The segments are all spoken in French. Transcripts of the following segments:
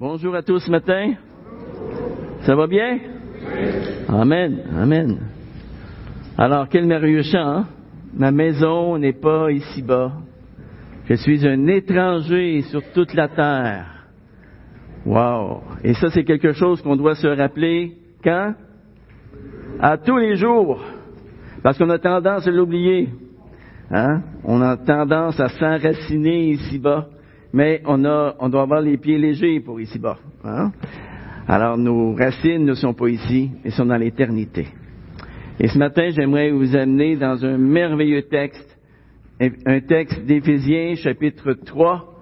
Bonjour à tous ce matin. Ça va bien? Amen, amen. Alors, quel merveilleux chant, hein? Ma maison n'est pas ici-bas. Je suis un étranger sur toute la terre. Wow! Et ça, c'est quelque chose qu'on doit se rappeler quand? À tous les jours. Parce qu'on a tendance à l'oublier. Hein? On a tendance à s'enraciner ici-bas mais on, doit avoir les pieds légers pour ici-bas. Hein? Alors nos racines ne sont pas ici, elles sont dans l'éternité. Et ce matin, j'aimerais vous amener dans un merveilleux texte, un texte d'Éphésiens chapitre 3,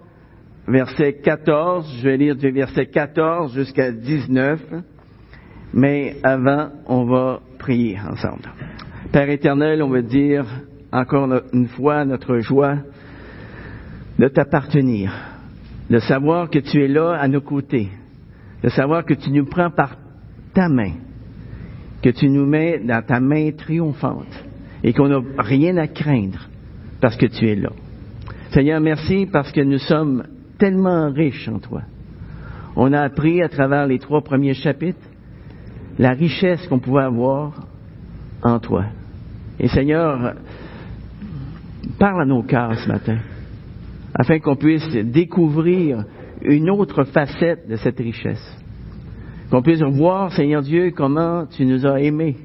verset 14. Je vais lire du verset 14 jusqu'à 19. Mais avant, on va prier ensemble. Père éternel, on va dire encore une fois notre joie de t'appartenir, de savoir que tu es là à nos côtés, de savoir que tu nous prends par ta main, que tu nous mets dans ta main triomphante et qu'on n'a rien à craindre parce que tu es là. Seigneur, merci parce que nous sommes tellement riches en toi. On a appris à travers les trois premiers chapitres la richesse qu'on pouvait avoir en toi. Et Seigneur, parle à nos cœurs ce matin afin qu'on puisse découvrir une autre facette de cette richesse. Qu'on puisse voir, Seigneur Dieu, comment tu nous as aimés,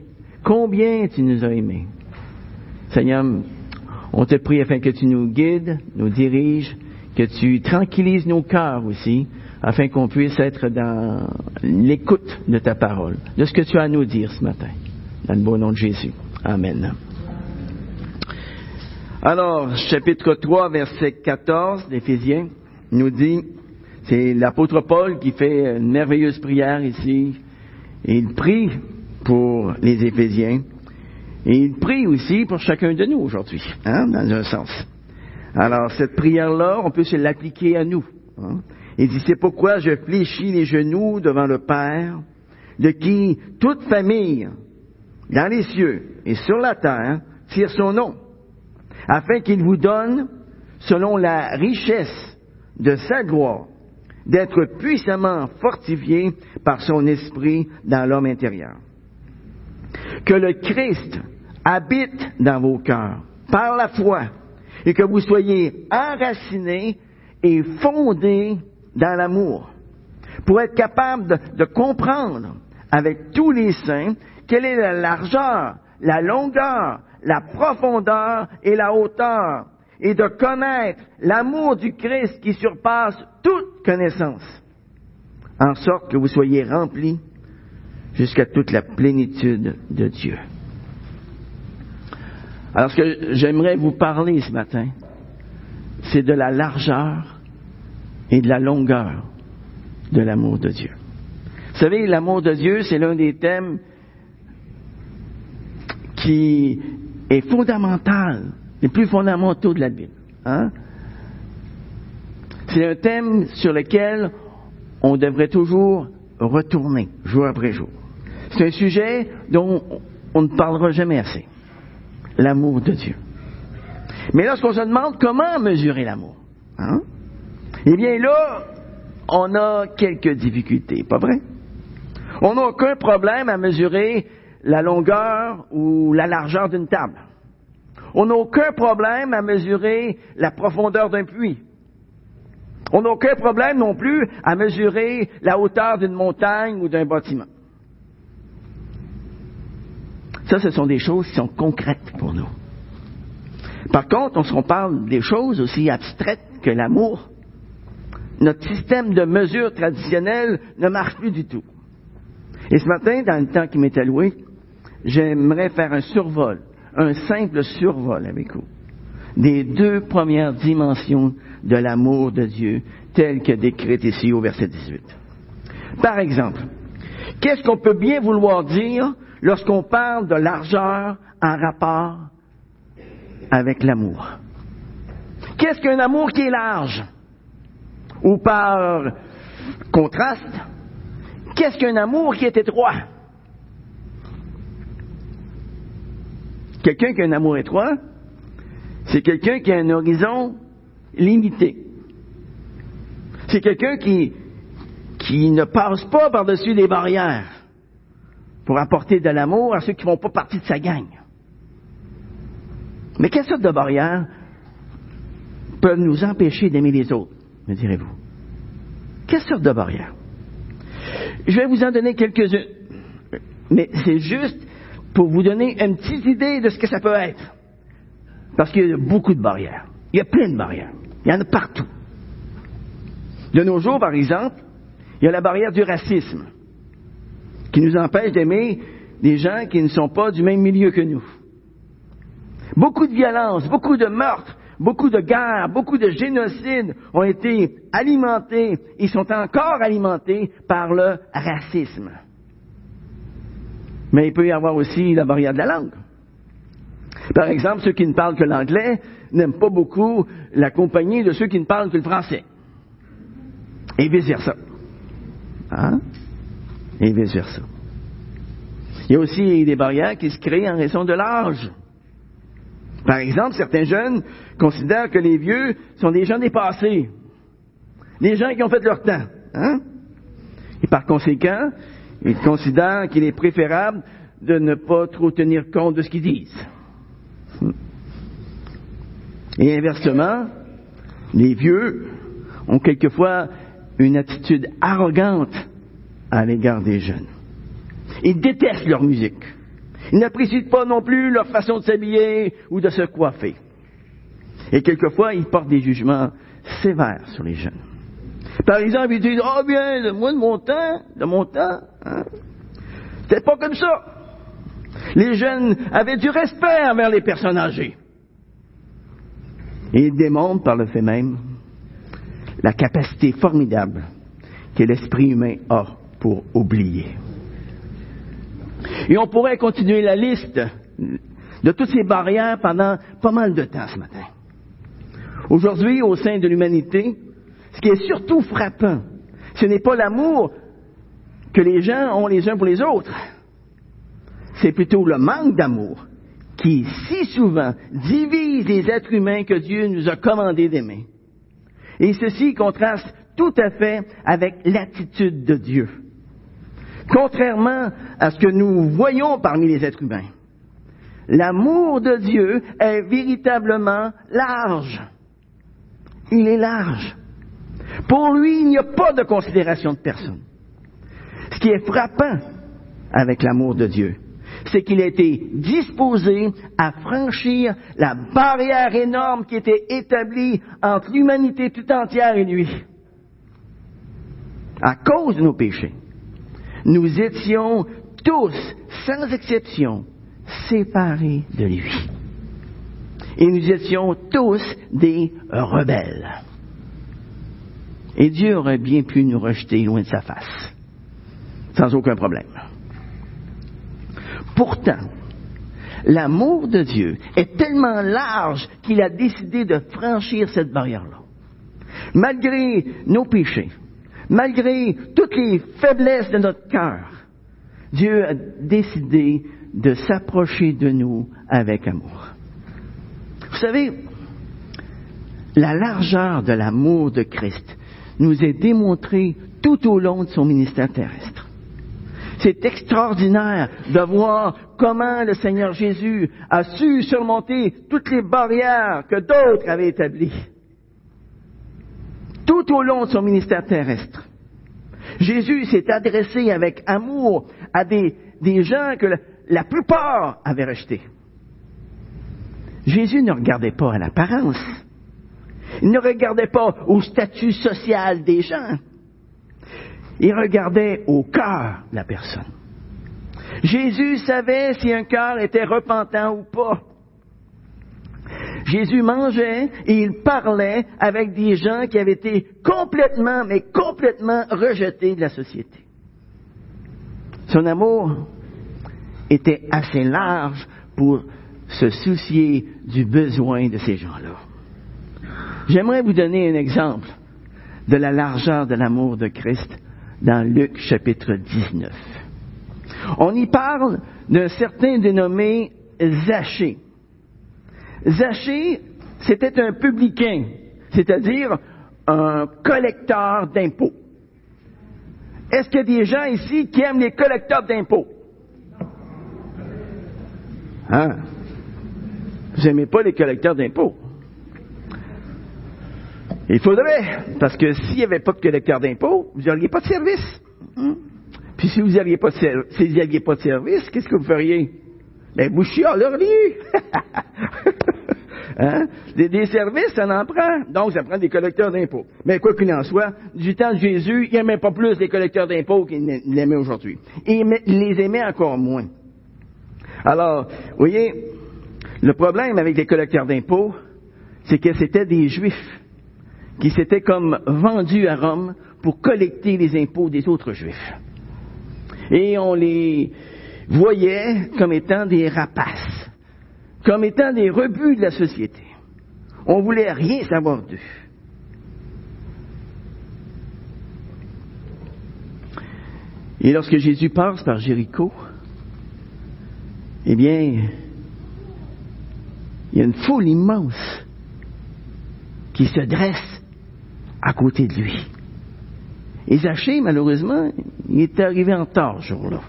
combien tu nous as aimés. Seigneur, on te prie afin que tu nous guides, nous diriges, que tu tranquillises nos cœurs aussi, afin qu'on puisse être dans l'écoute de ta parole, de ce que tu as à nous dire ce matin. Dans le beau nom de Jésus. Amen. Alors, chapitre 3, verset 14 d'Éphésiens nous dit, c'est l'apôtre Paul qui fait une merveilleuse prière ici. Il prie pour les Éphésiens. Et il prie aussi pour chacun de nous aujourd'hui, hein, dans un sens. Alors, cette prière-là, on peut se l'appliquer à nous. Hein. Il dit, c'est pourquoi je fléchis les genoux devant le Père, de qui toute famille, dans les cieux et sur la terre, tire son nom afin qu'il vous donne, selon la richesse de sa gloire, d'être puissamment fortifié par son esprit dans l'homme intérieur. Que le Christ habite dans vos cœurs par la foi et que vous soyez enracinés et fondés dans l'amour pour être capable de, de, comprendre avec tous les saints quelle est la largeur, la longueur, la profondeur et la hauteur, et de connaître l'amour du Christ qui surpasse toute connaissance, en sorte que vous soyez remplis jusqu'à toute la plénitude de Dieu. Alors ce que j'aimerais vous parler ce matin, c'est de la largeur et de la longueur de l'amour de Dieu. Vous savez, l'amour de Dieu, c'est l'un des thèmes qui est fondamental, les plus fondamentaux de la Bible. Hein? C'est un thème sur lequel on devrait toujours retourner, jour après jour. C'est un sujet dont on ne parlera jamais assez. L'amour de Dieu. Mais lorsqu'on se demande comment mesurer l'amour, hein? eh bien là, on a quelques difficultés, pas vrai? On n'a aucun problème à mesurer la longueur ou la largeur d'une table. On n'a aucun problème à mesurer la profondeur d'un puits. On n'a aucun problème non plus à mesurer la hauteur d'une montagne ou d'un bâtiment. Ça, ce sont des choses qui sont concrètes pour nous. Par contre, on se parle des choses aussi abstraites que l'amour. Notre système de mesure traditionnel ne marche plus du tout. Et ce matin, dans le temps qui m'est alloué, j'aimerais faire un survol, un simple survol avec vous, des deux premières dimensions de l'amour de Dieu, telles que décrites ici au verset 18. Par exemple, qu'est-ce qu'on peut bien vouloir dire lorsqu'on parle de largeur en rapport avec l'amour? Qu'est-ce qu'un amour qui est large? Ou par contraste, qu'est-ce qu'un amour qui est étroit? Quelqu'un qui a un amour étroit, c'est quelqu'un qui a un horizon limité. C'est quelqu'un qui, ne passe pas par-dessus les barrières pour apporter de l'amour à ceux qui ne font pas partie de sa gang. Mais quelle sorte de barrières peuvent nous empêcher d'aimer les autres, me direz-vous? Quelle sorte de barrières? Je vais vous en donner quelques-unes, mais c'est juste pour vous donner une petite idée de ce que ça peut être. Parce qu'il y a beaucoup de barrières. Il y a plein de barrières. Il y en a partout. De nos jours, par exemple, il y a la barrière du racisme, qui nous empêche d'aimer des gens qui ne sont pas du même milieu que nous. Beaucoup de violences, beaucoup de meurtres, beaucoup de guerres, beaucoup de génocides ont été alimentés et sont encore alimentés par le racisme. Mais il peut y avoir aussi la barrière de la langue. Par exemple, ceux qui ne parlent que l'anglais n'aiment pas beaucoup la compagnie de ceux qui ne parlent que le français. Et vice-versa. Hein? Et vice-versa. Il y a aussi des barrières qui se créent en raison de l'âge. Par exemple, certains jeunes considèrent que les vieux sont des gens dépassés, des gens qui ont fait leur temps. Hein? Et par conséquent, ils considèrent qu'il est préférable de ne pas trop tenir compte de ce qu'ils disent. Et inversement, les vieux ont quelquefois une attitude arrogante à l'égard des jeunes. Ils détestent leur musique. Ils n'apprécient pas non plus leur façon de s'habiller ou de se coiffer. Et quelquefois, ils portent des jugements sévères sur les jeunes. Par exemple, ils disent, oh bien, moi de mon temps, de mon temps, hein, c'était pas comme ça. Les jeunes avaient du respect envers les personnes âgées. Et ils démontrent par le fait même la capacité formidable que l'esprit humain a pour oublier. Et on pourrait continuer la liste de toutes ces barrières pendant pas mal de temps ce matin. Aujourd'hui, au sein de l'humanité, ce qui est surtout frappant, ce n'est pas l'amour que les gens ont les uns pour les autres, c'est plutôt le manque d'amour qui si souvent divise les êtres humains que Dieu nous a commandé d'aimer. Et ceci contraste tout à fait avec l'attitude de Dieu. Contrairement à ce que nous voyons parmi les êtres humains, l'amour de Dieu est véritablement large. Il est large. Pour lui, il n'y a pas de considération de personne. Ce qui est frappant avec l'amour de Dieu, c'est qu'il a été disposé à franchir la barrière énorme qui était établie entre l'humanité tout entière et lui. À cause de nos péchés, nous étions tous, sans exception, séparés de lui. Et nous étions tous des rebelles. Et Dieu aurait bien pu nous rejeter loin de sa face, sans aucun problème. Pourtant, l'amour de Dieu est tellement large qu'il a décidé de franchir cette barrière-là. Malgré nos péchés, malgré toutes les faiblesses de notre cœur, Dieu a décidé de s'approcher de nous avec amour. Vous savez, la largeur de l'amour de Christ nous est démontrée tout au long de son ministère terrestre. C'est extraordinaire de voir comment le Seigneur Jésus a su surmonter toutes les barrières que d'autres avaient établies. Tout au long de son ministère terrestre. Jésus s'est adressé avec amour à des, gens que la plupart avaient rejetés. Jésus ne regardait pas à l'apparence. Il ne regardait pas au statut social des gens. Il regardait au cœur de la personne. Jésus savait si un cœur était repentant ou pas. Jésus mangeait et il parlait avec des gens qui avaient été complètement, mais complètement rejetés de la société. Son amour était assez large pour se soucier du besoin de ces gens-là. J'aimerais vous donner un exemple de la largeur de l'amour de Christ dans Luc chapitre 19. On y parle d'un certain dénommé Zachée. Zachée, c'était un publicain, c'est-à-dire un collecteur d'impôts. Est-ce qu'il y a des gens ici qui aiment les collecteurs d'impôts? Hein? Vous n'aimez pas les collecteurs d'impôts? Il faudrait, parce que s'il n'y avait pas de collecteur d'impôts, vous n'auriez pas de service. Hein? Puis si vous n'aviez pas, de, pas de service, qu'est-ce que vous feriez? Ben, vous chialeriez. hein? des, des, services, ça en prend. Donc, ça prend des collecteurs d'impôts. Mais quoi qu'il en soit, du temps de Jésus, il n'aimait pas plus les collecteurs d'impôts qu'il l'aimait aujourd'hui. Et il les aimait encore moins. Alors, vous voyez, le problème avec les collecteurs d'impôts, c'est que c'était des Juifs qui s'étaient comme vendus à Rome pour collecter les impôts des autres Juifs. Et on les voyait comme étant des rapaces, comme étant des rebuts de la société. On voulait rien savoir d'eux. Et lorsque Jésus passe par Jéricho, eh bien, il y a une foule immense qui se dresse à côté de lui. Et Zachée, malheureusement, il était arrivé en tort ce jour-là.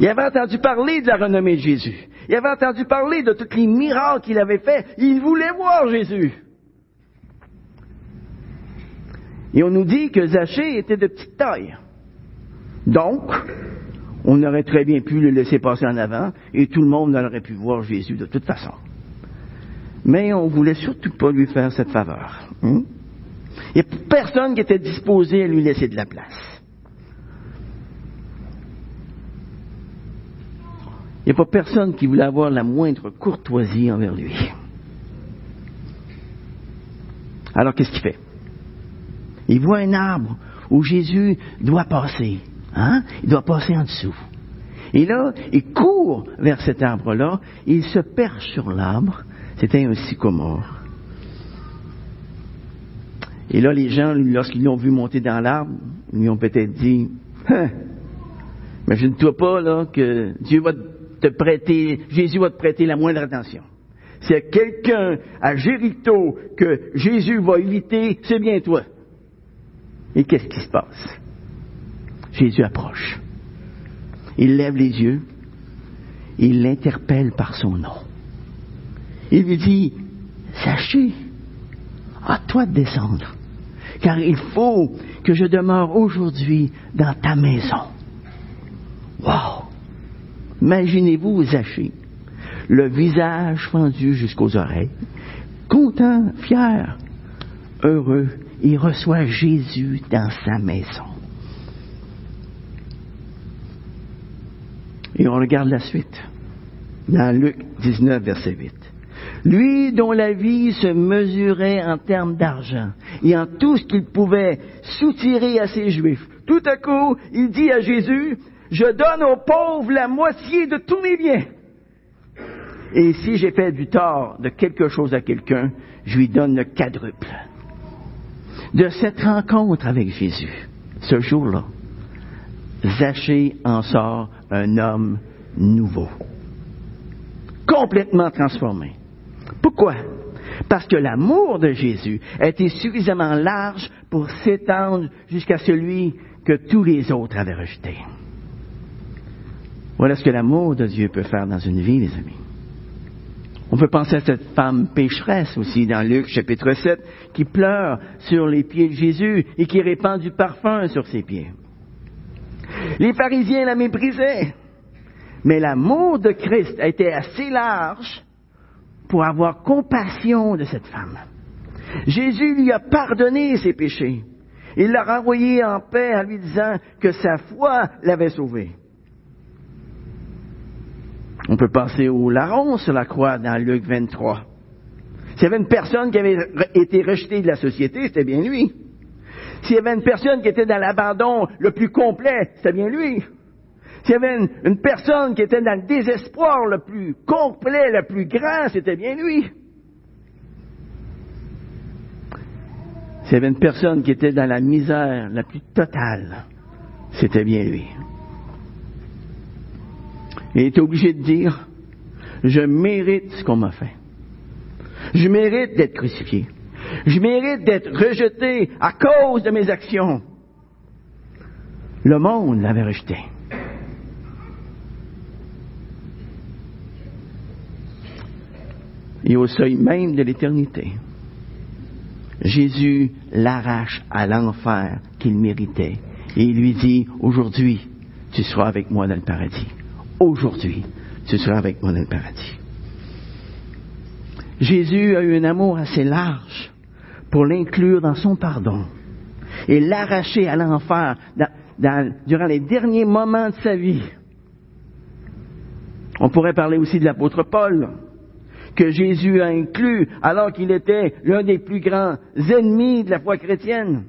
Il avait entendu parler de la renommée de Jésus. Il avait entendu parler de tous les miracles qu'il avait faits. Il voulait voir Jésus. Et on nous dit que Zachée était de petite taille. Donc, on aurait très bien pu le laisser passer en avant et tout le monde aurait pu voir Jésus de toute façon. Mais on voulait surtout pas lui faire cette faveur. Hein? Il n'y a personne qui était disposé à lui laisser de la place. Il n'y a pas personne qui voulait avoir la moindre courtoisie envers lui. Alors qu'est-ce qu'il fait? Il voit un arbre où Jésus doit passer. Hein? Il doit passer en dessous. Et là, il court vers cet arbre-là, il se perche sur l'arbre. C'était un sycomore. Et là, les gens, lorsqu'ils l'ont vu monter dans l'arbre, lui ont peut-être dit, hein, imagine-toi pas, là, que Dieu va te prêter, Jésus va te prêter la moindre attention. S'il y a quelqu'un à Jéricho que Jésus va éviter, c'est bien toi. Et qu'est-ce qui se passe? Jésus approche. Il lève les yeux. Il l'interpelle par son nom. Il lui dit, sachez, à toi de descendre car il faut que je demeure aujourd'hui dans ta maison. Wow! Imaginez-vous Zachée, le visage fendu jusqu'aux oreilles, content, fier, heureux, il reçoit Jésus dans sa maison. Et on regarde la suite, dans Luc 19, verset 8. Lui dont la vie se mesurait en termes d'argent et en tout ce qu'il pouvait soutirer à ses Juifs. Tout à coup, il dit à Jésus, je donne aux pauvres la moitié de tous mes biens. Et si j'ai fait du tort de quelque chose à quelqu'un, je lui donne le quadruple. De cette rencontre avec Jésus, ce jour-là, Zachée en sort un homme nouveau, complètement transformé. Pourquoi? Parce que l'amour de Jésus a été suffisamment large pour s'étendre jusqu'à celui que tous les autres avaient rejeté. Voilà ce que l'amour de Dieu peut faire dans une vie, les amis. On peut penser à cette femme pécheresse aussi dans Luc chapitre 7 qui pleure sur les pieds de Jésus et qui répand du parfum sur ses pieds. Les pharisiens la méprisaient, mais l'amour de Christ a été assez large pour avoir compassion de cette femme. Jésus lui a pardonné ses péchés. Il l'a renvoyé en paix en lui disant que sa foi l'avait sauvé. On peut penser au larron sur la croix dans Luc 23. S'il y avait une personne qui avait été rejetée de la société, c'était bien lui. S'il y avait une personne qui était dans l'abandon le plus complet, c'était bien lui. S'il y avait une, personne qui était dans le désespoir le plus complet, le plus grand, c'était bien lui. S'il y avait une personne qui était dans la misère la plus totale, c'était bien lui. il était obligé de dire, je mérite ce qu'on m'a fait. Je mérite d'être crucifié. Je mérite d'être rejeté à cause de mes actions. Le monde l'avait rejeté. Et au seuil même de l'éternité, Jésus l'arrache à l'enfer qu'il méritait. Et il lui dit, aujourd'hui, tu seras avec moi dans le paradis. Aujourd'hui, tu seras avec moi dans le paradis. Jésus a eu un amour assez large pour l'inclure dans son pardon et l'arracher à l'enfer durant les derniers moments de sa vie. On pourrait parler aussi de l'apôtre Paul, que Jésus a inclus alors qu'il était l'un des plus grands ennemis de la foi chrétienne.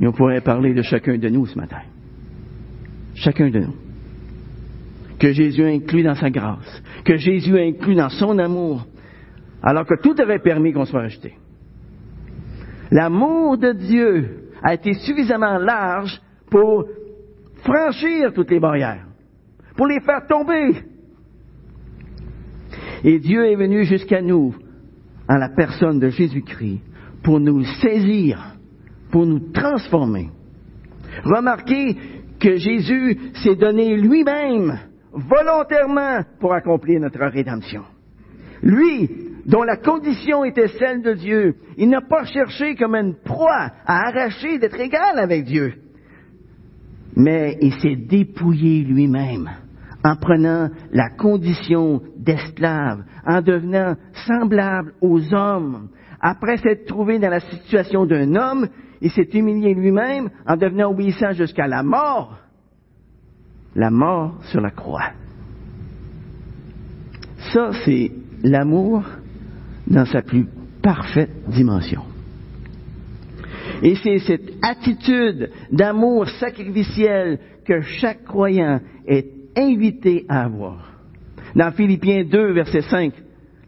Et on pourrait parler de chacun de nous ce matin. Chacun de nous. Que Jésus a inclus dans sa grâce, que Jésus a inclus dans son amour, alors que tout avait permis qu'on soit rejeté. L'amour de Dieu a été suffisamment large pour franchir toutes les barrières, pour les faire tomber. Et Dieu est venu jusqu'à nous, en la personne de Jésus-Christ, pour nous saisir, pour nous transformer. Remarquez que Jésus s'est donné lui-même volontairement pour accomplir notre rédemption. Lui, dont la condition était celle de Dieu, il n'a pas cherché comme une proie à arracher d'être égal avec Dieu, mais il s'est dépouillé lui-même en prenant la condition d'esclave, en devenant semblable aux hommes. Après s'être trouvé dans la situation d'un homme, il s'est humilié lui-même en devenant obéissant jusqu'à la mort, la mort sur la croix. Ça, c'est l'amour dans sa plus parfaite dimension. Et c'est cette attitude d'amour sacrificiel que chaque croyant est invité à avoir. Dans Philippiens 2, verset 5,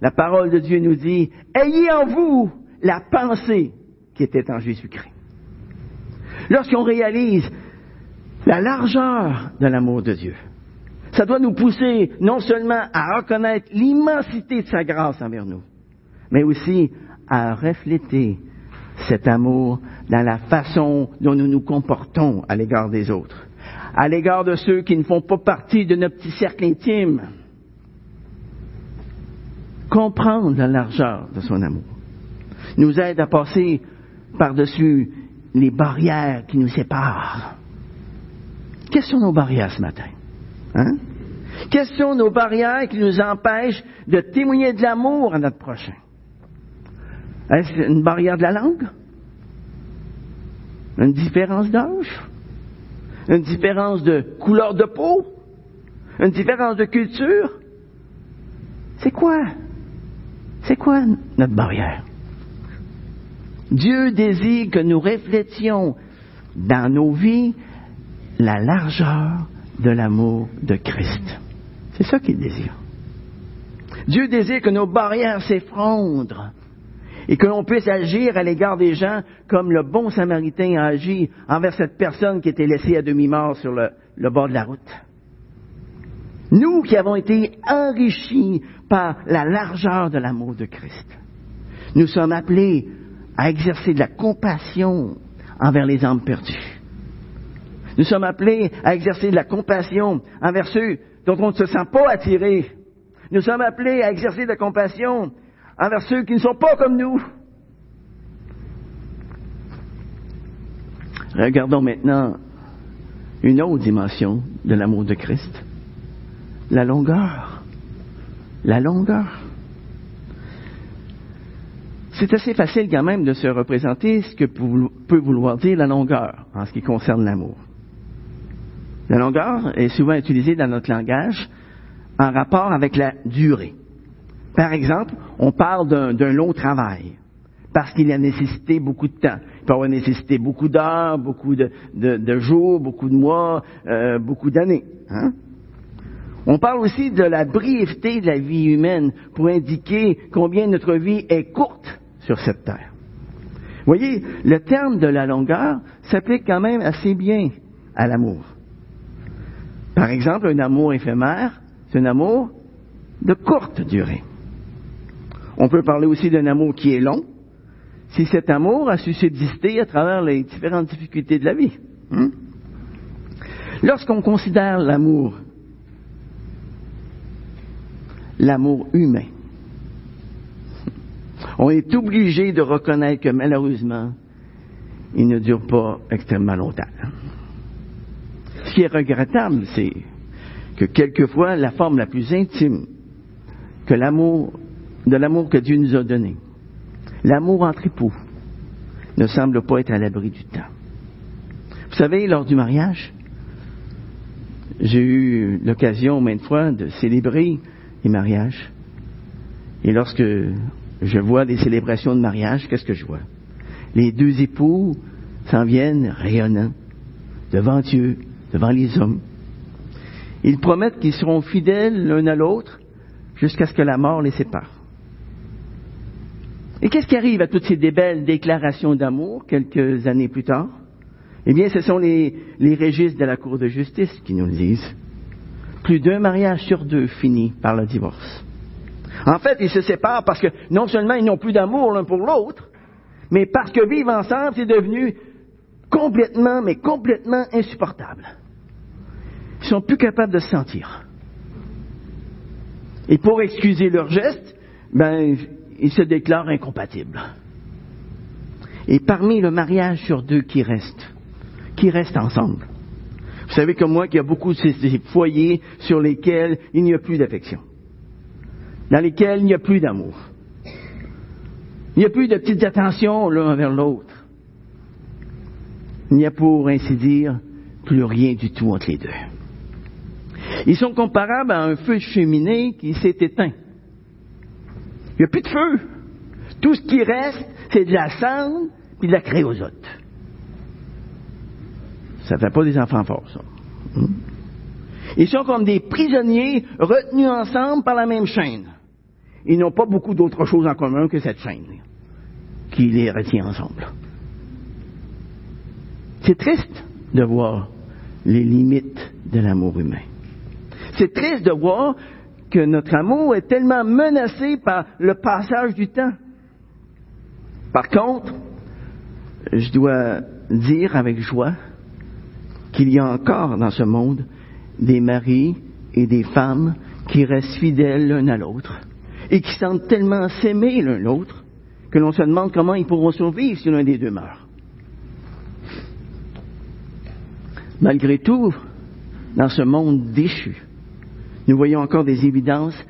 la parole de Dieu nous dit, Ayez en vous la pensée qui était en Jésus-Christ. Lorsqu'on réalise la largeur de l'amour de Dieu, ça doit nous pousser non seulement à reconnaître l'immensité de sa grâce envers nous, mais aussi à refléter cet amour dans la façon dont nous nous comportons à l'égard des autres, à l'égard de ceux qui ne font pas partie de notre petit cercle intime. Comprendre la largeur de son amour nous aide à passer par-dessus les barrières qui nous séparent. Quelles sont nos barrières ce matin? Hein? Quelles sont nos barrières qui nous empêchent de témoigner de l'amour à notre prochain? Est-ce une barrière de la langue? Une différence d'âge? Une différence de couleur de peau? Une différence de culture? C'est quoi? C'est quoi notre barrière? Dieu désire que nous reflétions dans nos vies la largeur de l'amour de Christ. C'est ça qu'il désire. Dieu désire que nos barrières s'effondrent et que l'on puisse agir à l'égard des gens comme le bon samaritain a agi envers cette personne qui était laissée à demi-mort sur le, bord de la route. Nous qui avons été enrichis par la largeur de l'amour de Christ, nous sommes appelés à exercer de la compassion envers les âmes perdues. Nous sommes appelés à exercer de la compassion envers ceux dont on ne se sent pas attiré. Nous sommes appelés à exercer de la compassion envers ceux qui ne sont pas comme nous. Regardons maintenant une autre dimension de l'amour de Christ, la longueur. La longueur. C'est assez facile quand même de se représenter ce que peut vouloir dire la longueur en ce qui concerne l'amour. La longueur est souvent utilisée dans notre langage en rapport avec la durée. Par exemple, on parle d'un long travail parce qu'il a nécessité beaucoup de temps. Il peut avoir nécessité beaucoup d'heures, beaucoup de, jours, beaucoup de mois, euh, beaucoup d'années. Hein? On parle aussi de la brièveté de la vie humaine pour indiquer combien notre vie est courte sur cette terre. Voyez, le terme de la longueur s'applique quand même assez bien à l'amour. Par exemple, un amour éphémère, c'est un amour de courte durée. On peut parler aussi d'un amour qui est long. si cet amour a su subsister à travers les différentes difficultés de la vie. Hein? Lorsqu'on considère l'amour, l'amour humain, on est obligé de reconnaître que malheureusement, il ne dure pas extrêmement longtemps. Ce qui est regrettable, c'est que quelquefois, la forme la plus intime que l'amour, de l'amour que Dieu nous a donné, l'amour entre époux, ne semble pas être à l'abri du temps. Vous savez, lors du mariage, j'ai eu l'occasion maintes fois de célébrer les mariages. Et lorsque je vois des célébrations de mariage, qu'est-ce que je vois? Les deux époux s'en viennent rayonnants devant Dieu, devant les hommes. Ils promettent qu'ils seront fidèles l'un à l'autre jusqu'à ce que la mort les sépare. Et qu'est-ce qui arrive à toutes ces belles déclarations d'amour quelques années plus tard? Eh bien, ce sont les, les registres de la Cour de justice qui nous le disent. Plus d'un mariage sur deux finit par le divorce. En fait, ils se séparent parce que non seulement ils n'ont plus d'amour l'un pour l'autre, mais parce que vivre ensemble, c'est devenu complètement, mais complètement insupportable. Ils sont plus capables de se sentir. Et pour excuser leurs gestes, ben, ils se déclarent incompatibles. Et parmi le mariage sur deux qui restent, qui restent ensemble, vous savez comme moi qu'il y a beaucoup de ces foyers sur lesquels il n'y a plus d'affection, dans lesquels il n'y a plus d'amour. Il n'y a plus de petites attentions l'un envers l'autre. Il n'y a pour ainsi dire plus rien du tout entre les deux. Ils sont comparables à un feu de cheminée qui s'est éteint. Il n'y a plus de feu. Tout ce qui reste, c'est de la cendre et de la créosote. Ça ne fait pas des enfants forts, ça. Hmm? Ils sont comme des prisonniers retenus ensemble par la même chaîne. Ils n'ont pas beaucoup d'autres choses en commun que cette chaîne qui les retient ensemble. C'est triste de voir les limites de l'amour humain. C'est triste de voir que notre amour est tellement menacé par le passage du temps. Par contre, je dois dire avec joie qu'il y a encore dans ce monde des maris et des femmes qui restent fidèles l'un à l'autre et qui sentent tellement s'aimer l'un l'autre que l'on se demande comment ils pourront survivre si l'un des deux meurt. Malgré tout, dans ce monde déchu, nous voyons encore des évidences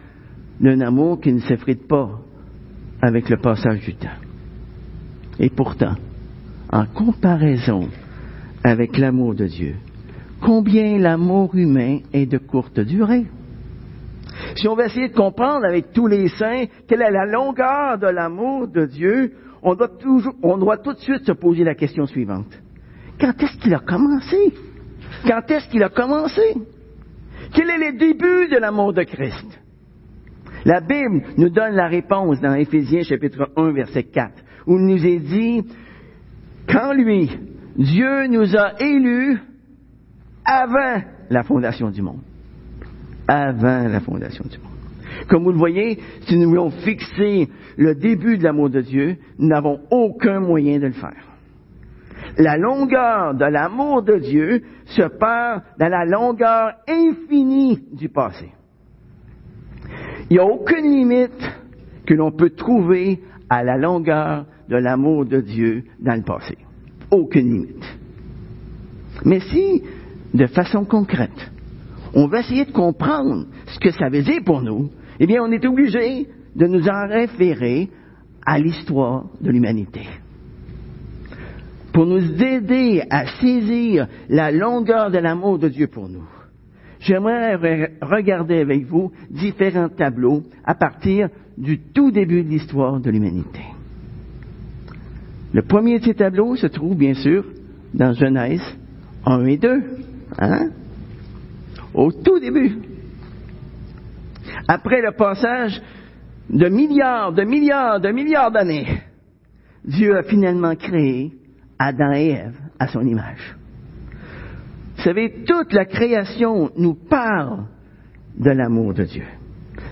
d'un amour qui ne s'effrite pas avec le passage du temps. Et pourtant, en comparaison avec l'amour de Dieu, combien l'amour humain est de courte durée? Si on veut essayer de comprendre avec tous les saints quelle est la longueur de l'amour de Dieu, on doit, on doit tout de suite se poser la question suivante. Quand est-ce qu'il a commencé? Quand est-ce qu'il a commencé? Quel est le début de l'amour de Christ? La Bible nous donne la réponse dans Éphésiens chapitre 1 verset 4, où il nous est dit, quand lui, Dieu nous a élus avant la fondation du monde. Avant la fondation du monde. Comme vous le voyez, si nous voulons fixer le début de l'amour de Dieu, nous n'avons aucun moyen de le faire. La longueur de l'amour de Dieu se perd dans la longueur infinie du passé. Il n'y a aucune limite que l'on peut trouver à la longueur de l'amour de Dieu dans le passé. Aucune limite. Mais si, de façon concrète, on va essayer de comprendre ce que ça veut dire pour nous, eh bien, on est obligé de nous en référer à l'histoire de l'humanité pour nous aider à saisir la longueur de l'amour de Dieu pour nous. J'aimerais regarder avec vous différents tableaux à partir du tout début de l'histoire de l'humanité. Le premier de ces tableaux se trouve bien sûr dans Genèse 1 et 2. Hein? Au tout début. Après le passage de milliards, de milliards, de milliards d'années, Dieu a finalement créé Adam et Ève à son image. Vous savez, toute la création nous parle de l'amour de Dieu,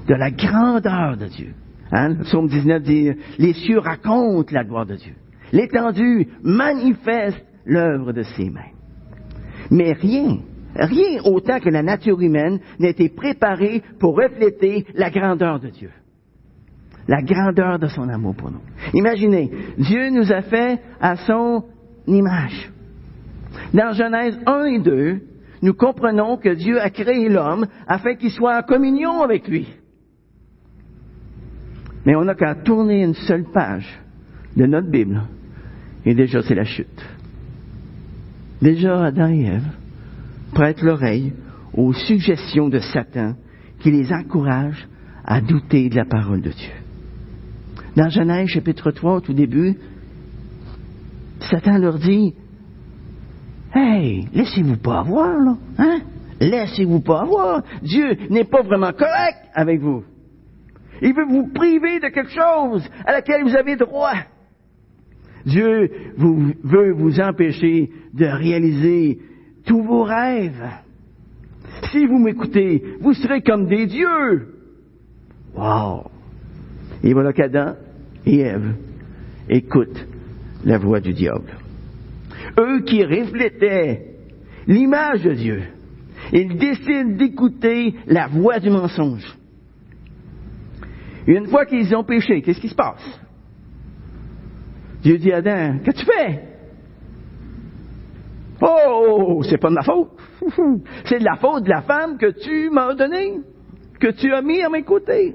de la grandeur de Dieu. Hein? Le psaume 19 dit, les cieux racontent la gloire de Dieu. L'étendue manifeste l'œuvre de ses mains. Mais rien, rien autant que la nature humaine n'a été préparée pour refléter la grandeur de Dieu. La grandeur de son amour pour nous. Imaginez, Dieu nous a fait à son image. Dans Genèse 1 et 2, nous comprenons que Dieu a créé l'homme afin qu'il soit en communion avec lui. Mais on n'a qu'à tourner une seule page de notre Bible et déjà c'est la chute. Déjà Adam et Ève prêtent l'oreille aux suggestions de Satan qui les encourage à douter de la parole de Dieu. Dans Genèse chapitre 3, au tout début, Satan leur dit, Hey, laissez-vous pas avoir, là, hein? Laissez-vous pas avoir. Dieu n'est pas vraiment correct avec vous. Il veut vous priver de quelque chose à laquelle vous avez droit. Dieu veut vous empêcher de réaliser tous vos rêves. Si vous m'écoutez, vous serez comme des dieux. Wow! Et voilà qu'Adam et Ève écoutent la voix du diable. Eux qui reflétaient l'image de Dieu, ils décident d'écouter la voix du mensonge. une fois qu'ils ont péché, qu'est-ce qui se passe? Dieu dit à Adam, qu'est-ce que tu fais? Oh, c'est pas de ma faute. C'est de la faute de la femme que tu m'as donnée, que tu as mis à mes côtés.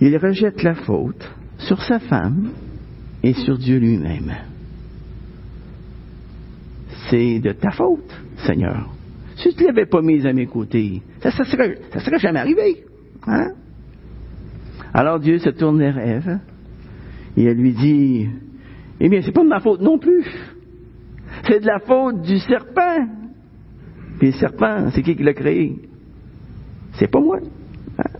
Il rejette la faute sur sa femme et sur Dieu lui-même. C'est de ta faute, Seigneur. Si tu ne l'avais pas mise à mes côtés, ça ne serait, ça serait jamais arrivé. Hein? Alors Dieu se tourne vers Ève et elle lui dit, eh bien, c'est pas de ma faute non plus. C'est de la faute du serpent. Puis le serpent, c'est qui qui l'a créé? C'est pas moi. Hein?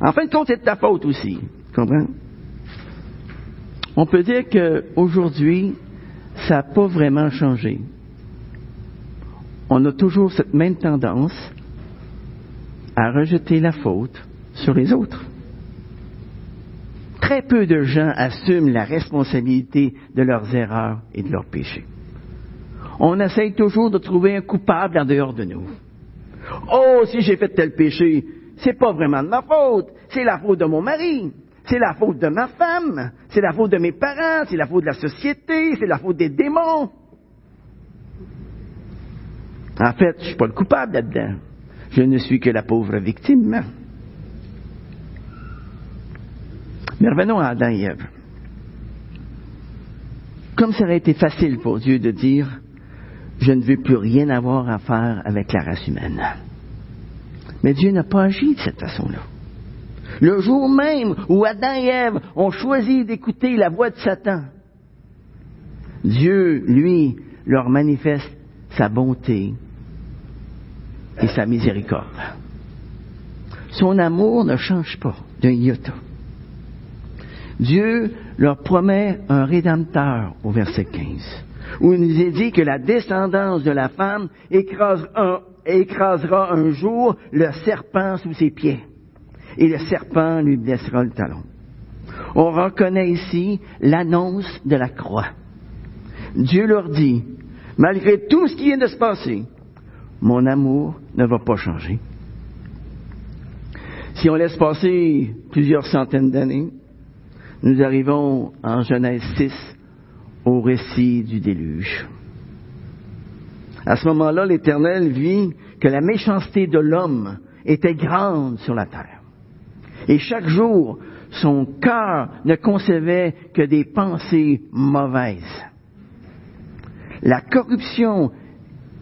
En fin de compte, c'est de ta faute aussi. Tu comprends? On peut dire qu'aujourd'hui, ça n'a pas vraiment changé. On a toujours cette même tendance à rejeter la faute sur les autres. Très peu de gens assument la responsabilité de leurs erreurs et de leurs péchés. On essaye toujours de trouver un coupable en dehors de nous. Oh, si j'ai fait tel péché, c'est pas vraiment de ma faute, c'est la faute de mon mari, c'est la faute de ma femme, c'est la faute de mes parents, c'est la faute de la société, c'est la faute des démons. En fait, je suis pas le coupable là-dedans. Je ne suis que la pauvre victime. Mais revenons à Adam et Ève. Comme ça aurait été facile pour Dieu de dire, je ne veux plus rien avoir à faire avec la race humaine. Mais Dieu n'a pas agi de cette façon-là. Le jour même où Adam et Ève ont choisi d'écouter la voix de Satan, Dieu, lui, leur manifeste sa bonté et sa miséricorde. Son amour ne change pas d'un iota. Dieu leur promet un rédempteur au verset 15, où il nous est dit que la descendance de la femme écrasera un, écrasera un jour le serpent sous ses pieds, et le serpent lui blessera le talon. On reconnaît ici l'annonce de la croix. Dieu leur dit, malgré tout ce qui vient de se passer, mon amour ne va pas changer. Si on laisse passer plusieurs centaines d'années, nous arrivons en Genèse 6 au récit du déluge. À ce moment-là, l'Éternel vit que la méchanceté de l'homme était grande sur la terre. Et chaque jour, son cœur ne concevait que des pensées mauvaises. La corruption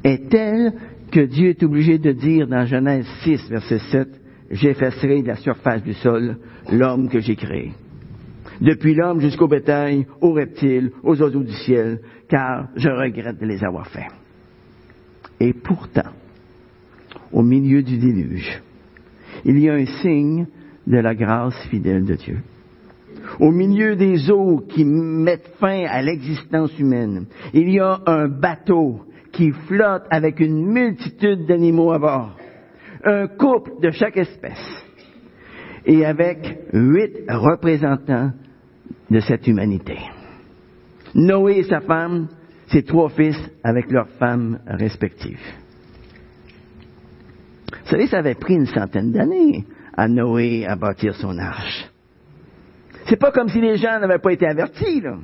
est telle que Dieu est obligé de dire dans Genèse 6, verset 7, J'effacerai de la surface du sol l'homme que j'ai créé depuis l'homme jusqu'au bétail, aux reptiles, aux oiseaux du ciel, car je regrette de les avoir faits. Et pourtant, au milieu du déluge, il y a un signe de la grâce fidèle de Dieu. Au milieu des eaux qui mettent fin à l'existence humaine, il y a un bateau qui flotte avec une multitude d'animaux à bord, un couple de chaque espèce. et avec huit représentants de cette humanité. Noé et sa femme, ses trois fils avec leurs femmes respectives. Vous savez, ça avait pris une centaine d'années à Noé à bâtir son arche. C'est pas comme si les gens n'avaient pas été avertis, là.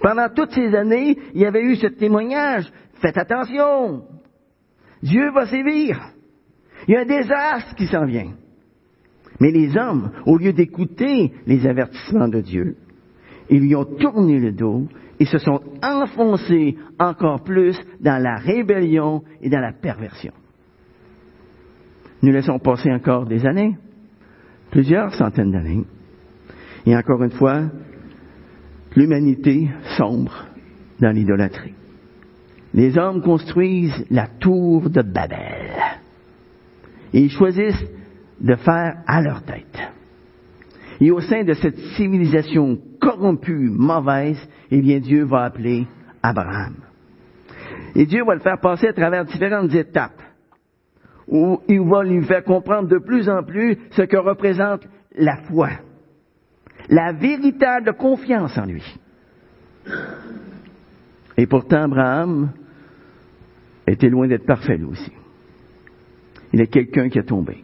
Pendant toutes ces années, il y avait eu ce témoignage. Faites attention. Dieu va sévir. Il y a un désastre qui s'en vient. Mais les hommes, au lieu d'écouter les avertissements de Dieu, ils lui ont tourné le dos et se sont enfoncés encore plus dans la rébellion et dans la perversion. Nous laissons passer encore des années, plusieurs centaines d'années. Et encore une fois, l'humanité sombre dans l'idolâtrie. Les hommes construisent la tour de Babel. Et ils choisissent de faire à leur tête. Et au sein de cette civilisation corrompue, mauvaise, eh bien Dieu va appeler Abraham. Et Dieu va le faire passer à travers différentes étapes où il va lui faire comprendre de plus en plus ce que représente la foi, la véritable confiance en lui. Et pourtant, Abraham était loin d'être parfait lui aussi. Il est quelqu'un qui a tombé.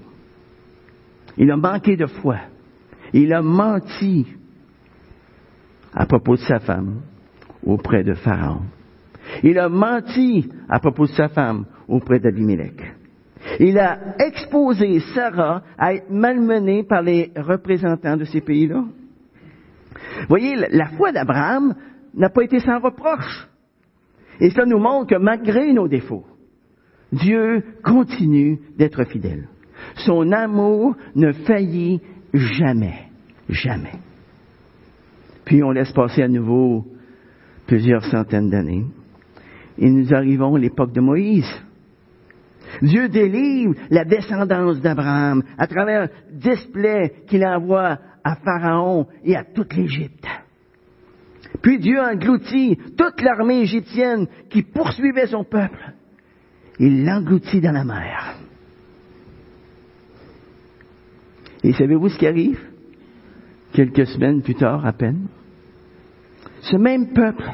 Il a manqué de foi. Il a menti à propos de sa femme auprès de Pharaon. Il a menti à propos de sa femme auprès d'Abimelech. Il a exposé Sarah à être malmenée par les représentants de ces pays-là. Voyez, la foi d'Abraham n'a pas été sans reproche. Et ça nous montre que malgré nos défauts, Dieu continue d'être fidèle. Son amour ne faillit jamais, jamais. Puis on laisse passer à nouveau plusieurs centaines d'années. Et nous arrivons à l'époque de Moïse. Dieu délivre la descendance d'Abraham à travers dix qu'il envoie à Pharaon et à toute l'Égypte. Puis Dieu engloutit toute l'armée égyptienne qui poursuivait son peuple. Il l'engloutit dans la mer. Et savez-vous ce qui arrive? Quelques semaines plus tard, à peine. Ce même peuple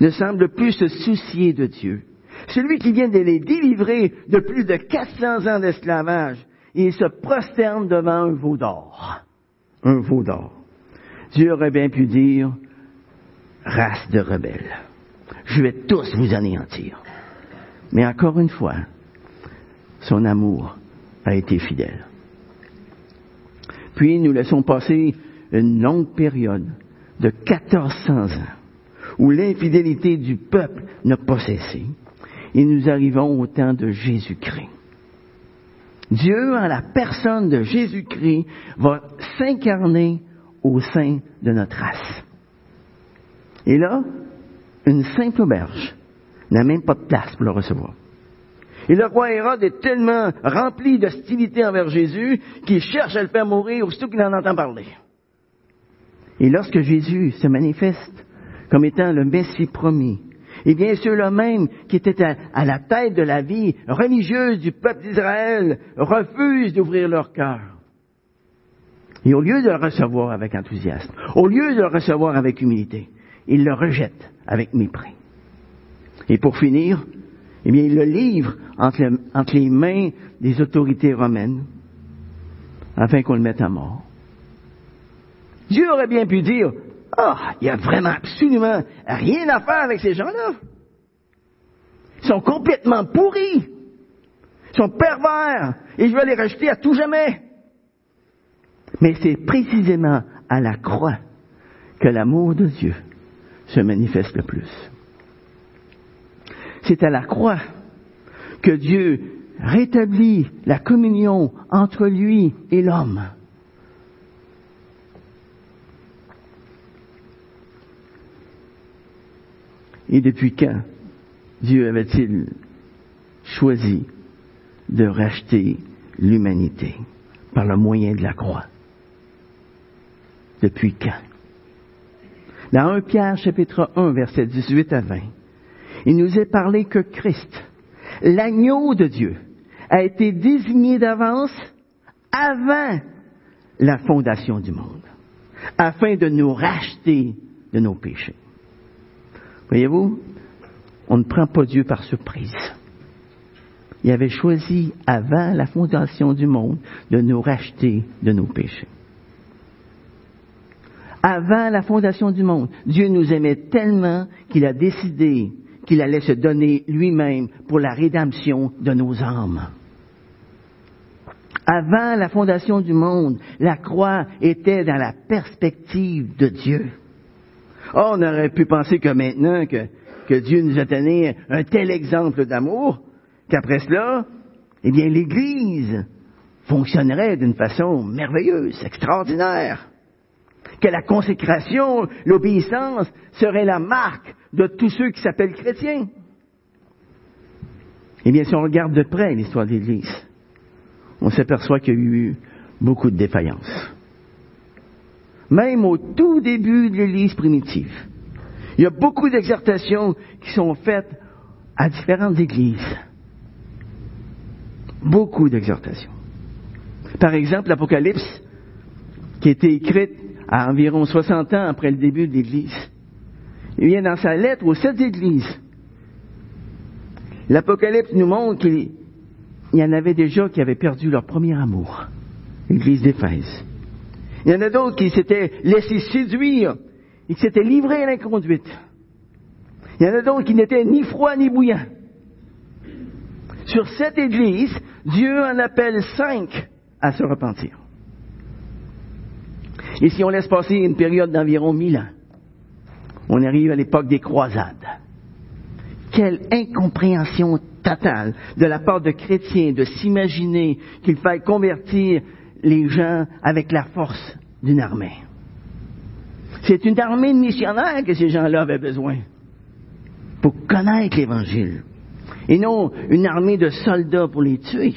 ne semble plus se soucier de Dieu celui qui vient de les délivrer de plus de 400 ans d'esclavage, il se prosterne devant un veau d'or. Un veau d'or. Dieu aurait bien pu dire, race de rebelles, je vais tous vous anéantir. Mais encore une fois, son amour a été fidèle. Puis nous laissons passer une longue période de 1400 ans où l'infidélité du peuple n'a pas cessé et nous arrivons au temps de Jésus-Christ. Dieu, en la personne de Jésus-Christ, va s'incarner au sein de notre race. Et là, une simple auberge n'a même pas de place pour le recevoir. Et le roi Hérode est tellement rempli d'hostilité envers Jésus qu'il cherche à le faire mourir aussitôt qu'il en entend parler. Et lorsque Jésus se manifeste comme étant le Messie promis, et bien ceux-là même qui étaient à, la tête de la vie religieuse du peuple d'Israël refusent d'ouvrir leur cœur. Et au lieu de le recevoir avec enthousiasme, au lieu de le recevoir avec humilité, ils le rejettent avec mépris. Et pour finir, eh bien, ils le livrent entre, entre les mains des autorités romaines afin qu'on le mette à mort. Dieu aurait bien pu dire, ah, il n'y a vraiment absolument rien à faire avec ces gens-là. Ils sont complètement pourris. Ils sont pervers. Et je vais les rejeter à tout jamais. Mais c'est précisément à la croix que l'amour de Dieu se manifeste le plus. C'est à la croix que Dieu rétablit la communion entre lui et l'homme. Et depuis quand Dieu avait-il choisi de racheter l'humanité par le moyen de la croix? Depuis quand? Dans 1 Pierre chapitre 1 verset 18 à 20, il nous est parlé que Christ, l'agneau de Dieu, a été désigné d'avance avant la fondation du monde, afin de nous racheter de nos péchés. Voyez-vous, on ne prend pas Dieu par surprise. Il avait choisi avant la fondation du monde de nous racheter de nos péchés. Avant la fondation du monde, Dieu nous aimait tellement qu'il a décidé qu'il allait se donner lui-même pour la rédemption de nos âmes. Avant la fondation du monde, la croix était dans la perspective de Dieu. Oh, on aurait pu penser que maintenant que, Dieu nous a donné un tel exemple d'amour, qu'après cela, eh bien, l'Église fonctionnerait d'une façon merveilleuse, extraordinaire. Que la consécration, l'obéissance serait la marque de tous ceux qui s'appellent chrétiens. Eh bien, si on regarde de près l'histoire de l'Église, on s'aperçoit qu'il y a eu beaucoup de défaillances. Même au tout début de l'Église primitive, il y a beaucoup d'exhortations qui sont faites à différentes églises. Beaucoup d'exhortations. Par exemple, l'Apocalypse, qui a été écrite à environ 60 ans après le début de l'Église. Eh bien, dans sa lettre aux sept églises, l'Apocalypse nous montre qu'il y en avait déjà qui avaient perdu leur premier amour, l'Église d'Éphèse. Il y en a d'autres qui s'étaient laissés séduire et qui s'étaient livrés à l'inconduite. Il y en a d'autres qui n'étaient ni froids ni bouillants. Sur cette Église, Dieu en appelle cinq à se repentir. Et si on laisse passer une période d'environ mille ans, on arrive à l'époque des croisades. Quelle incompréhension totale de la part de chrétiens de s'imaginer qu'il faille convertir les gens avec la force d'une armée. C'est une armée de missionnaires que ces gens-là avaient besoin pour connaître l'Évangile. Et non une armée de soldats pour les tuer.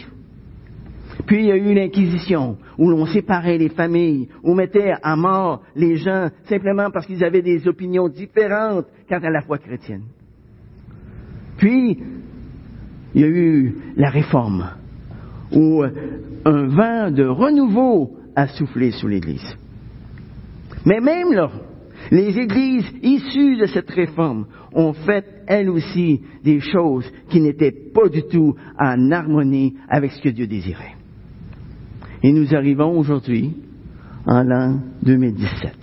Puis il y a eu l'Inquisition, où l'on séparait les familles, où on mettait à mort les gens simplement parce qu'ils avaient des opinions différentes quant à la foi chrétienne. Puis, il y a eu la Réforme, où un vent de renouveau a soufflé sur l'Église. Mais même là, les églises issues de cette réforme ont fait, elles aussi, des choses qui n'étaient pas du tout en harmonie avec ce que Dieu désirait. Et nous arrivons aujourd'hui, en l'an 2017,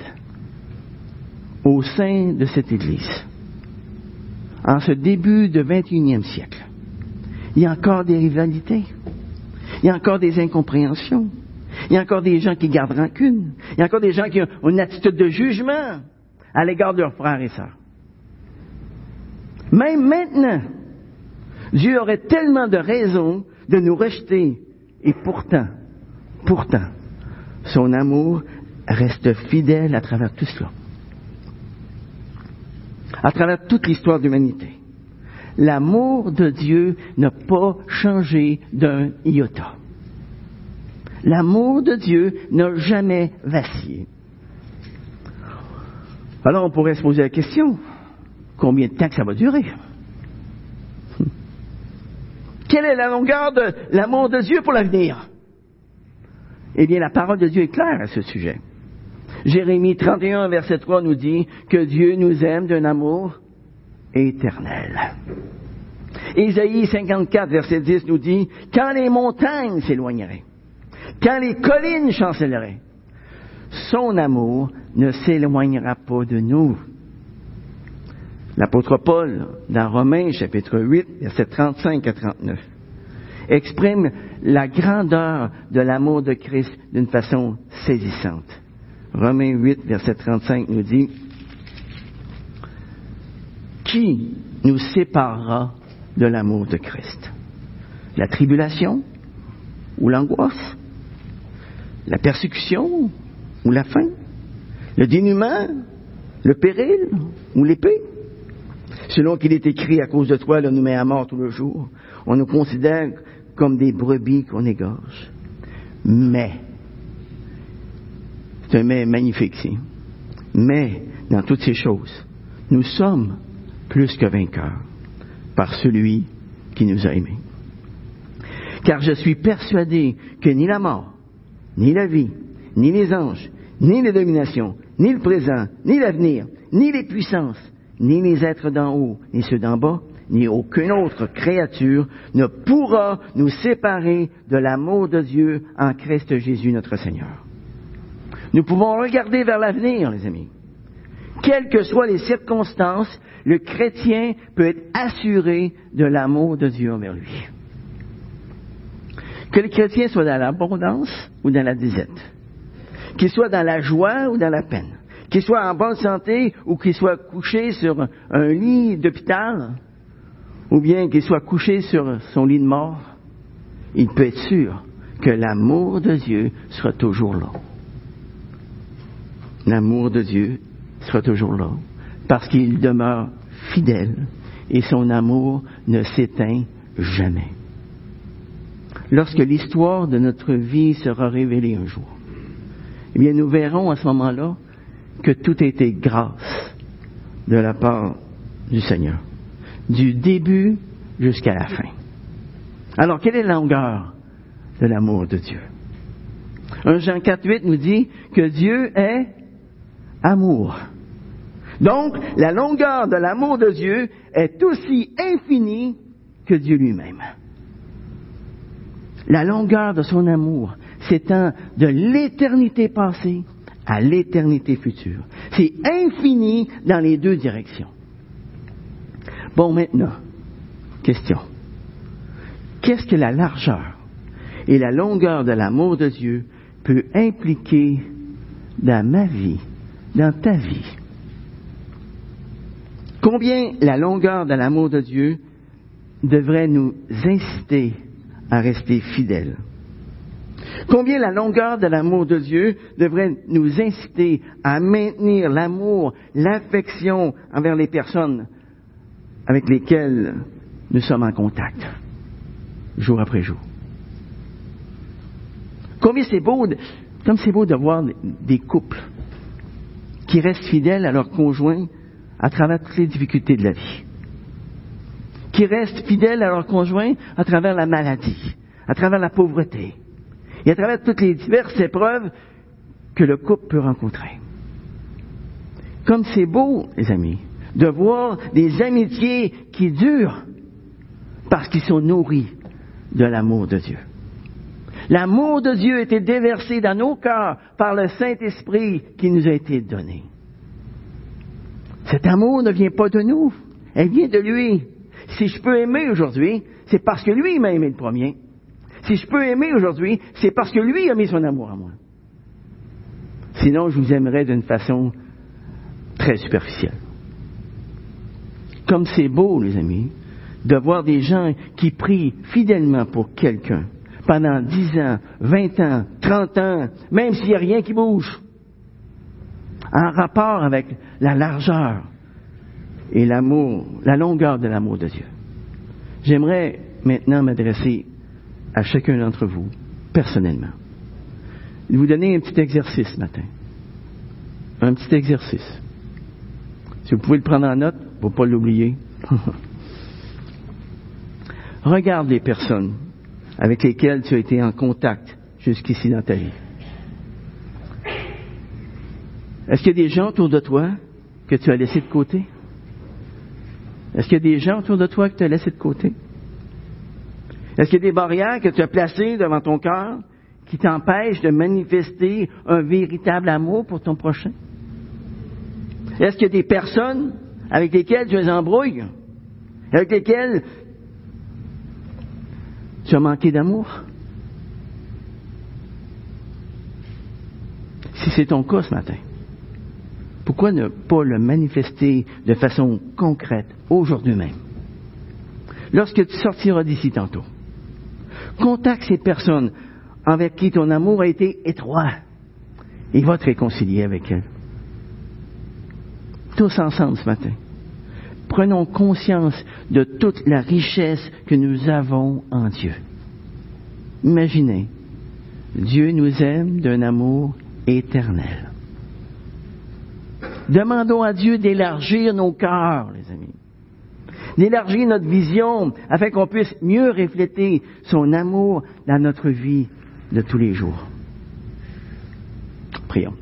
au sein de cette Église, en ce début du 21e siècle. Il y a encore des rivalités, il y a encore des incompréhensions, il y a encore des gens qui gardent rancune, il y a encore des gens qui ont une attitude de jugement à l'égard de leurs frères et sœurs. Même maintenant, Dieu aurait tellement de raisons de nous rejeter, et pourtant, Pourtant, son amour reste fidèle à travers tout cela. À travers toute l'histoire de l'humanité. L'amour de Dieu n'a pas changé d'un iota. L'amour de Dieu n'a jamais vacillé. Alors on pourrait se poser la question, combien de temps que ça va durer? Quelle est la longueur de l'amour de Dieu pour l'avenir? Eh bien, la parole de Dieu est claire à ce sujet. Jérémie 31, verset 3 nous dit que Dieu nous aime d'un amour éternel. Isaïe 54, verset 10 nous dit, quand les montagnes s'éloigneraient, quand les collines chancelleraient, son amour ne s'éloignera pas de nous. L'apôtre Paul, dans Romains chapitre 8, verset 35 à 39, exprime la grandeur de l'amour de Christ d'une façon saisissante. Romains 8, verset 35 nous dit, Qui nous séparera de l'amour de Christ? La tribulation ou l'angoisse? La persécution ou la faim? Le dénuement? Le péril ou l'épée? Selon qu'il est écrit, à cause de toi, l'on nous met à mort tout le jour. On nous considère comme des brebis qu'on égorge. Mais, c'est un mais magnifique ici. Mais, dans toutes ces choses, nous sommes plus que vainqueurs par celui qui nous a aimés. Car je suis persuadé que ni la mort, ni la vie, ni les anges, ni les dominations, ni le présent, ni l'avenir, ni les puissances, ni les êtres d'en haut, ni ceux d'en bas, ni aucune autre créature ne pourra nous séparer de l'amour de Dieu en Christ Jésus notre Seigneur. Nous pouvons regarder vers l'avenir, les amis. Quelles que soient les circonstances, le chrétien peut être assuré de l'amour de Dieu envers lui. Que le chrétien soit dans l'abondance ou dans la disette, qu'il soit dans la joie ou dans la peine, qu'il soit en bonne santé ou qu'il soit couché sur un lit d'hôpital, ou bien qu'il soit couché sur son lit de mort, il peut être sûr que l'amour de Dieu sera toujours là. L'amour de Dieu sera toujours là, parce qu'il demeure fidèle et son amour ne s'éteint jamais. Lorsque l'histoire de notre vie sera révélée un jour, eh bien, nous verrons à ce moment-là que tout été grâce de la part du Seigneur, du début jusqu'à la fin. Alors, quelle est la longueur de l'amour de Dieu? 1 Jean 4.8 nous dit que Dieu est amour. Donc, la longueur de l'amour de Dieu est aussi infinie que Dieu lui-même. La longueur de son amour s'étend de l'éternité passée à l'éternité future. C'est infini dans les deux directions. Bon, maintenant, question. Qu'est-ce que la largeur et la longueur de l'amour de Dieu peut impliquer dans ma vie, dans ta vie? Combien la longueur de l'amour de Dieu devrait nous inciter à rester fidèles? Combien la longueur de l'amour de Dieu devrait nous inciter à maintenir l'amour, l'affection envers les personnes avec lesquelles nous sommes en contact, jour après jour? Combien c'est beau, comme c'est beau de voir des couples qui restent fidèles à leur conjoint à travers toutes les difficultés de la vie, qui restent fidèles à leur conjoint à travers la maladie, à travers la pauvreté, et à travers toutes les diverses épreuves que le couple peut rencontrer. Comme c'est beau, les amis, de voir des amitiés qui durent parce qu'ils sont nourris de l'amour de Dieu. L'amour de Dieu a été déversé dans nos cœurs par le Saint-Esprit qui nous a été donné. Cet amour ne vient pas de nous, elle vient de lui. Si je peux aimer aujourd'hui, c'est parce que lui m'a aimé le premier. Si je peux aimer aujourd'hui, c'est parce que lui a mis son amour à moi. Sinon, je vous aimerais d'une façon très superficielle. Comme c'est beau, les amis, de voir des gens qui prient fidèlement pour quelqu'un pendant dix ans, vingt ans, trente ans, même s'il n'y a rien qui bouge, en rapport avec la largeur et l'amour, la longueur de l'amour de Dieu. J'aimerais maintenant m'adresser à chacun d'entre vous, personnellement. Vous donner un petit exercice ce matin. Un petit exercice. Si vous pouvez le prendre en note, pour ne pas l'oublier. Regarde les personnes avec lesquelles tu as été en contact jusqu'ici dans ta vie. Est-ce qu'il y a des gens autour de toi que tu as laissés de côté? Est-ce qu'il y a des gens autour de toi que tu as laissés de côté? Est-ce qu'il y a des barrières que tu as placées devant ton cœur qui t'empêchent de manifester un véritable amour pour ton prochain? Est-ce qu'il y a des personnes avec lesquelles tu es embrouilles, avec lesquelles tu as manqué d'amour? Si c'est ton cas ce matin, pourquoi ne pas le manifester de façon concrète aujourd'hui même? Lorsque tu sortiras d'ici tantôt, contacte ces personnes avec qui ton amour a été étroit et va te réconcilier avec elles. Tous ensemble ce matin, prenons conscience de toute la richesse que nous avons en Dieu. Imaginez, Dieu nous aime d'un amour éternel. Demandons à Dieu d'élargir nos cœurs, les amis d'élargir notre vision afin qu'on puisse mieux refléter son amour dans notre vie de tous les jours. Prions.